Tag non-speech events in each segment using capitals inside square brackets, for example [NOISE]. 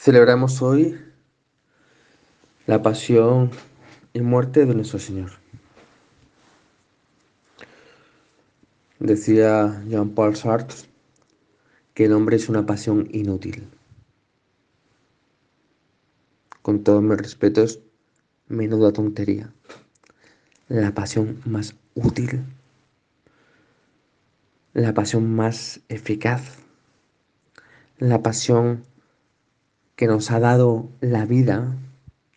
Celebramos hoy la pasión y muerte de nuestro Señor. Decía Jean-Paul Sartre que el hombre es una pasión inútil. Con todos mis respetos, menuda tontería. La pasión más útil, la pasión más eficaz, la pasión que nos ha dado la vida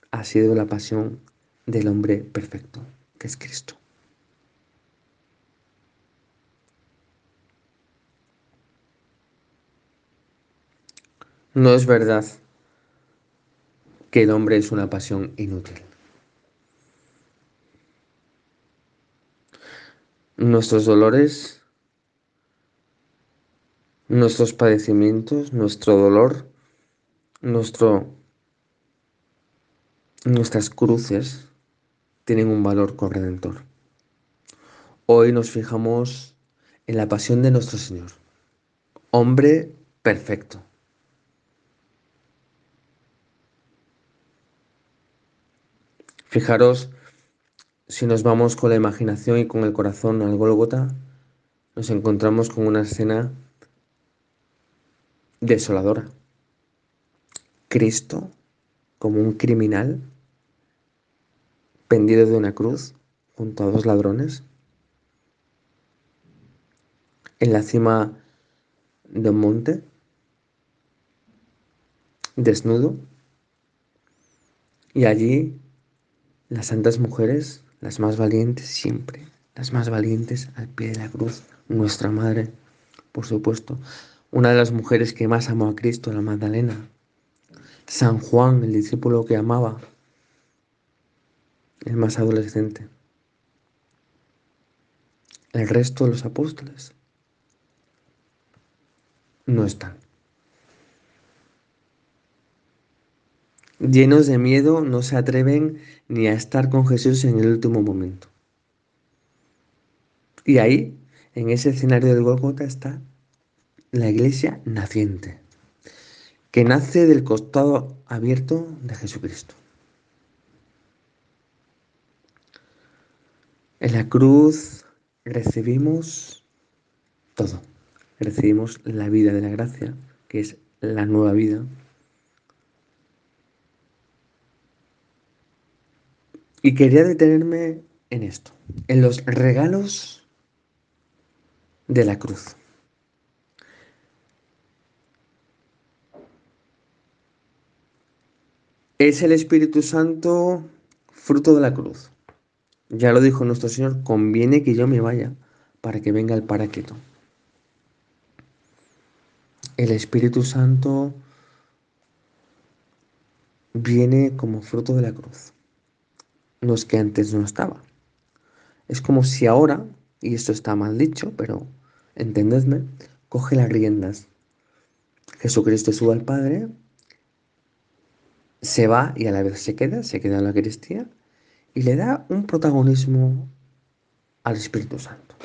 ha sido la pasión del hombre perfecto, que es Cristo. No es verdad que el hombre es una pasión inútil. Nuestros dolores, nuestros padecimientos, nuestro dolor nuestro, nuestras cruces tienen un valor corredentor. Hoy nos fijamos en la pasión de nuestro Señor, hombre perfecto. Fijaros, si nos vamos con la imaginación y con el corazón al Gólgota, nos encontramos con una escena desoladora. Cristo como un criminal pendido de una cruz junto a dos ladrones en la cima de un monte, desnudo, y allí las santas mujeres, las más valientes siempre, las más valientes al pie de la cruz, nuestra madre, por supuesto, una de las mujeres que más amó a Cristo, la Magdalena, San Juan, el discípulo que amaba, el más adolescente. El resto de los apóstoles no están. Llenos de miedo, no se atreven ni a estar con Jesús en el último momento. Y ahí, en ese escenario del Golgota, está la iglesia naciente que nace del costado abierto de Jesucristo. En la cruz recibimos todo. Recibimos la vida de la gracia, que es la nueva vida. Y quería detenerme en esto, en los regalos de la cruz. Es el Espíritu Santo fruto de la cruz. Ya lo dijo nuestro Señor, conviene que yo me vaya para que venga el paraqueto. El Espíritu Santo viene como fruto de la cruz. No es que antes no estaba. Es como si ahora, y esto está mal dicho, pero entendedme, coge las riendas. Jesucristo sube al Padre se va y a la vez se queda, se queda en la Eucaristía y le da un protagonismo al Espíritu Santo.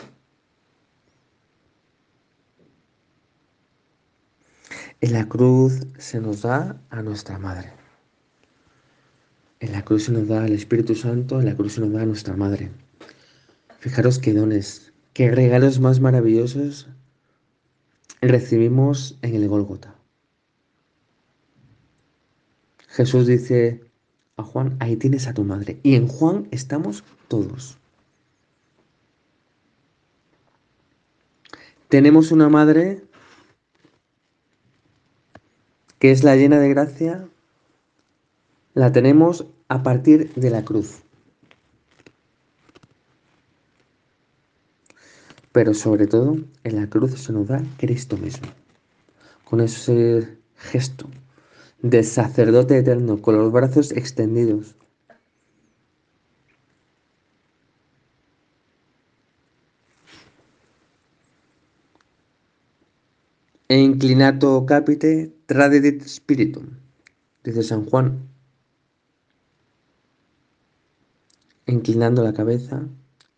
En la cruz se nos da a nuestra Madre. En la cruz se nos da al Espíritu Santo, en la cruz se nos da a nuestra Madre. Fijaros qué dones, qué regalos más maravillosos recibimos en el Golgota. Jesús dice a Juan, ahí tienes a tu madre. Y en Juan estamos todos. Tenemos una madre que es la llena de gracia. La tenemos a partir de la cruz. Pero sobre todo en la cruz se nos da Cristo mismo. Con ese gesto de sacerdote eterno con los brazos extendidos. E inclinato capite tradidit spiritum, dice San Juan. Inclinando la cabeza,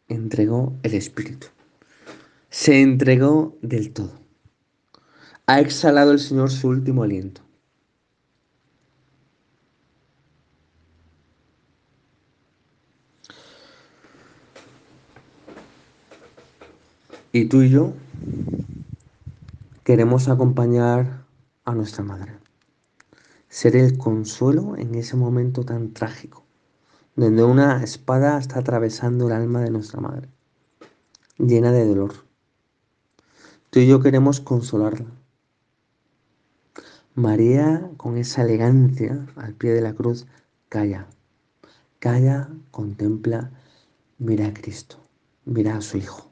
entregó el espíritu. Se entregó del todo. Ha exhalado el Señor su último aliento. Y tú y yo queremos acompañar a nuestra madre, ser el consuelo en ese momento tan trágico, donde una espada está atravesando el alma de nuestra madre, llena de dolor. Tú y yo queremos consolarla. María, con esa elegancia al pie de la cruz, calla, calla, contempla, mira a Cristo, mira a su Hijo.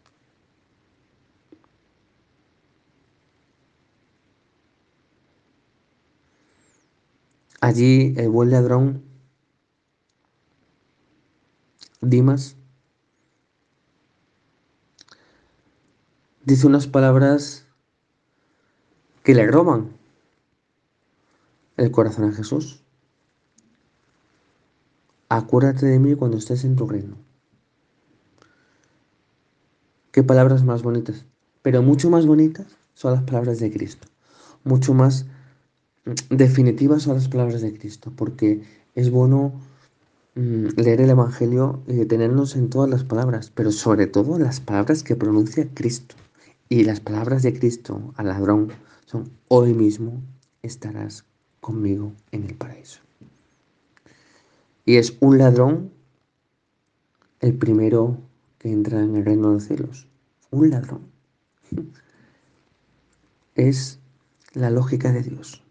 Allí el buen ladrón, Dimas, dice unas palabras que le roban el corazón a Jesús. Acuérdate de mí cuando estés en tu reino. Qué palabras más bonitas. Pero mucho más bonitas son las palabras de Cristo. Mucho más definitivas son las palabras de Cristo, porque es bueno mm, leer el Evangelio y detenernos en todas las palabras, pero sobre todo las palabras que pronuncia Cristo. Y las palabras de Cristo al ladrón son, hoy mismo estarás conmigo en el paraíso. Y es un ladrón el primero que entra en el reino de los cielos. Un ladrón. [LAUGHS] Es la lógica de Dios.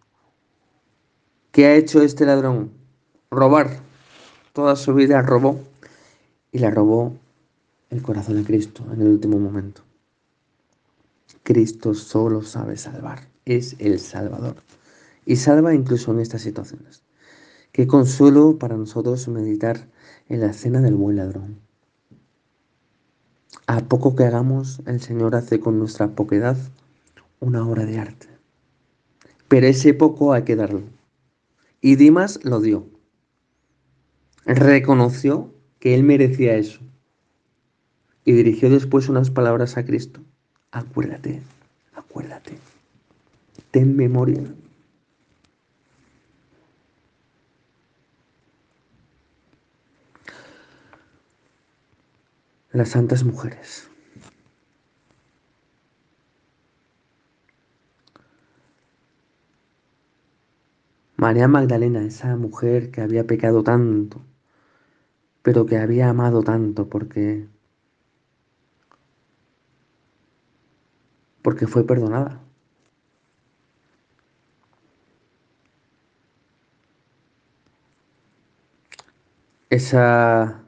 ¿Qué ha hecho este ladrón? Robar. Toda su vida robó y le robó el corazón de Cristo en el último momento. Cristo solo sabe salvar, es el Salvador y salva incluso en estas situaciones. Qué consuelo para nosotros meditar en la escena del buen ladrón. A poco que hagamos, el Señor hace con nuestra poquedad una obra de arte. Pero ese poco hay que darlo. Y Dimas lo dio. Reconoció que él merecía eso. Y dirigió después unas palabras a Cristo. Acuérdate, acuérdate. Ten memoria. Las santas mujeres. María Magdalena, esa mujer que había pecado tanto, pero que había amado tanto porque porque fue perdonada. Esa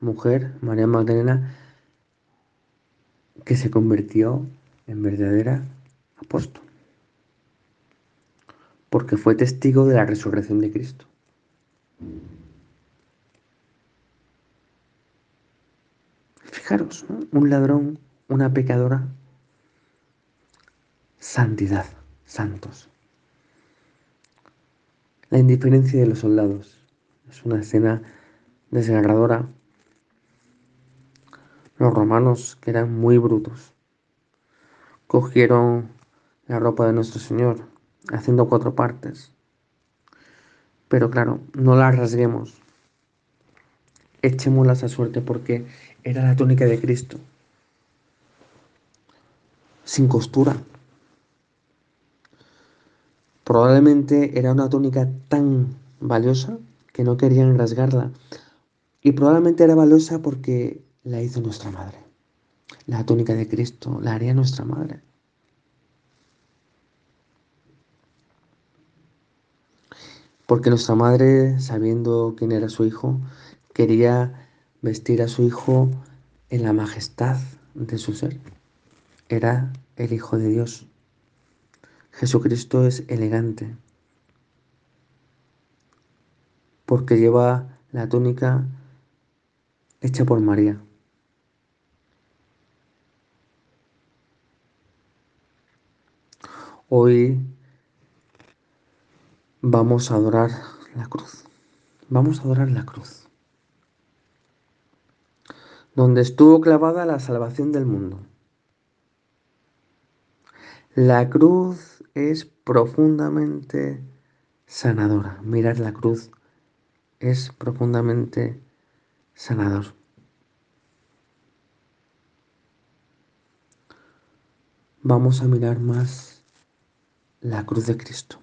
mujer, María Magdalena, que se convirtió en verdadera apóstol porque fue testigo de la resurrección de Cristo. Fijaros, un ladrón, una pecadora, santidad, santos. La indiferencia de los soldados es una escena desgarradora. Los romanos, que eran muy brutos, cogieron la ropa de nuestro Señor haciendo cuatro partes. Pero claro, no las rasguemos. Echémoslas a suerte porque era la túnica de Cristo. Sin costura. Probablemente era una túnica tan valiosa que no querían rasgarla. Y probablemente era valiosa porque la hizo nuestra madre. La túnica de Cristo la haría nuestra madre. Porque nuestra madre, sabiendo quién era su hijo, quería vestir a su hijo en la majestad de su ser. Era el Hijo de Dios. Jesucristo es elegante porque lleva la túnica hecha por María. Hoy Vamos a adorar la cruz. Vamos a adorar la cruz. Donde estuvo clavada la salvación del mundo. La cruz es profundamente sanadora. Mirar la cruz es profundamente sanador. vamos a mirar más la cruz de Cristo.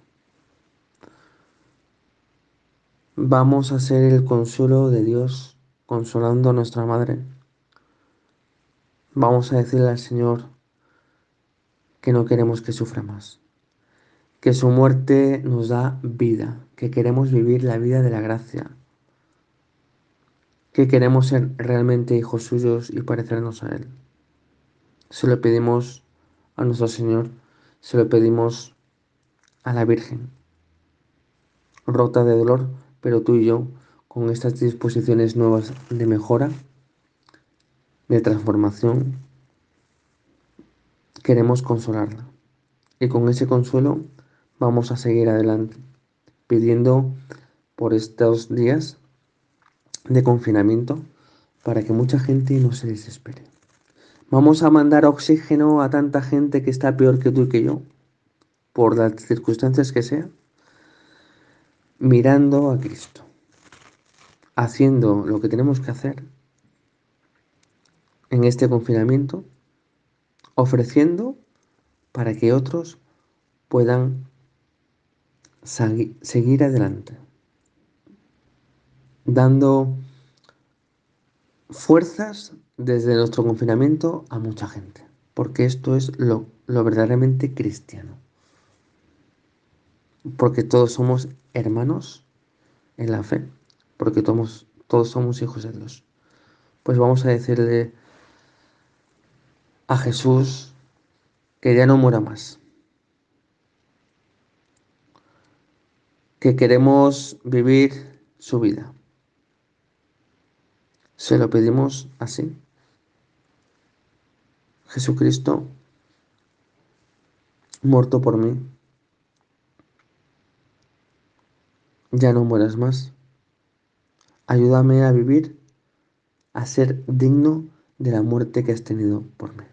Vamos a ser el consuelo de Dios consolando a nuestra madre. Vamos a decirle al Señor que no queremos que sufra más, que su muerte nos da vida, que queremos vivir la vida de la gracia, que queremos ser realmente hijos suyos y parecernos a Él. Se lo pedimos a nuestro Señor, se lo pedimos a la Virgen, rota de dolor, pero tú y yo, con estas disposiciones nuevas de mejora, de transformación, queremos consolarla. Y con ese consuelo vamos a seguir adelante, pidiendo por estos días de confinamiento para que mucha gente no se desespere. Vamos a mandar oxígeno a tanta gente que está peor que tú y que yo, por las circunstancias que sea, mirando a Cristo, haciendo lo que tenemos que hacer en este confinamiento, ofreciendo para que otros puedan seguir adelante, dando fuerzas desde nuestro confinamiento a mucha gente, porque esto es lo, verdaderamente cristiano, porque todos somos hermanos en la fe, porque todos, somos hijos de Dios. Pues vamos a decirle a Jesús que ya no muera más. Que queremos vivir su vida. Se lo pedimos así. Jesucristo, muerto por mí, ya no mueras más. Ayúdame a vivir, a ser digno de la muerte que has tenido por mí.